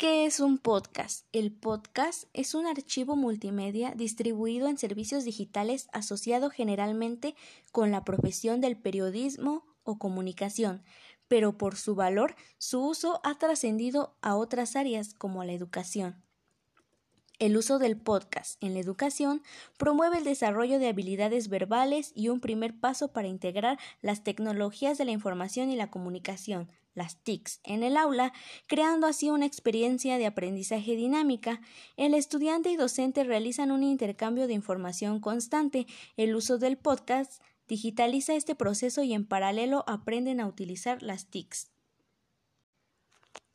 ¿Qué es un podcast? El podcast es un archivo multimedia distribuido en servicios digitales asociado generalmente con la profesión del periodismo o comunicación, pero por su valor su uso ha trascendido a otras áreas como la educación. El uso del podcast en la educación promueve el desarrollo de habilidades verbales y un primer paso para integrar las tecnologías de la información y la comunicación, las TICs, en el aula, creando así una experiencia de aprendizaje dinámica. El estudiante y docente realizan un intercambio de información constante. El uso del podcast digitaliza este proceso y en paralelo aprenden a utilizar las TICs.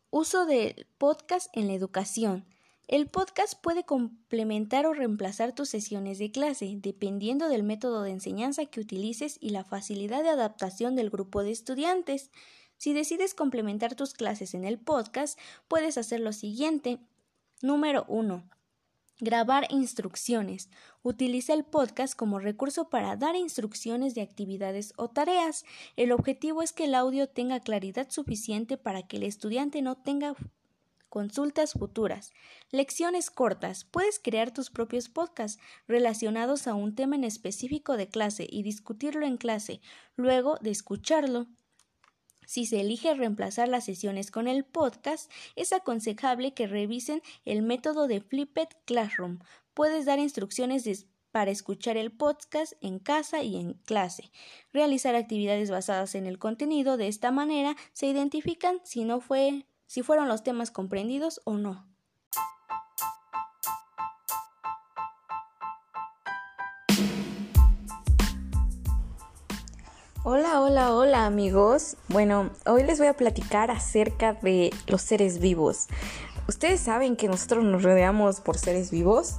Uso del podcast en la educación. El podcast puede complementar o reemplazar tus sesiones de clase, dependiendo del método de enseñanza que utilices y la facilidad de adaptación del grupo de estudiantes. Si decides complementar tus clases en el podcast, puedes hacer lo siguiente. Número 1. Grabar instrucciones. Utiliza el podcast como recurso para dar instrucciones de actividades o tareas. El objetivo es que el audio tenga claridad suficiente para que el estudiante no tenga consultas futuras, lecciones cortas. Puedes crear tus propios podcasts relacionados a un tema en específico de clase y discutirlo en clase, luego de escucharlo. Si se elige reemplazar las sesiones con el podcast, es aconsejable que revisen el método de Flipped Classroom. Puedes dar instrucciones para escuchar el podcast en casa y en clase. Realizar actividades basadas en el contenido de esta manera se identifican si no fue si fueron los temas comprendidos o no. Hola, hola, hola amigos. Bueno, hoy les voy a platicar acerca de los seres vivos. ¿Ustedes saben que nosotros nos rodeamos por seres vivos?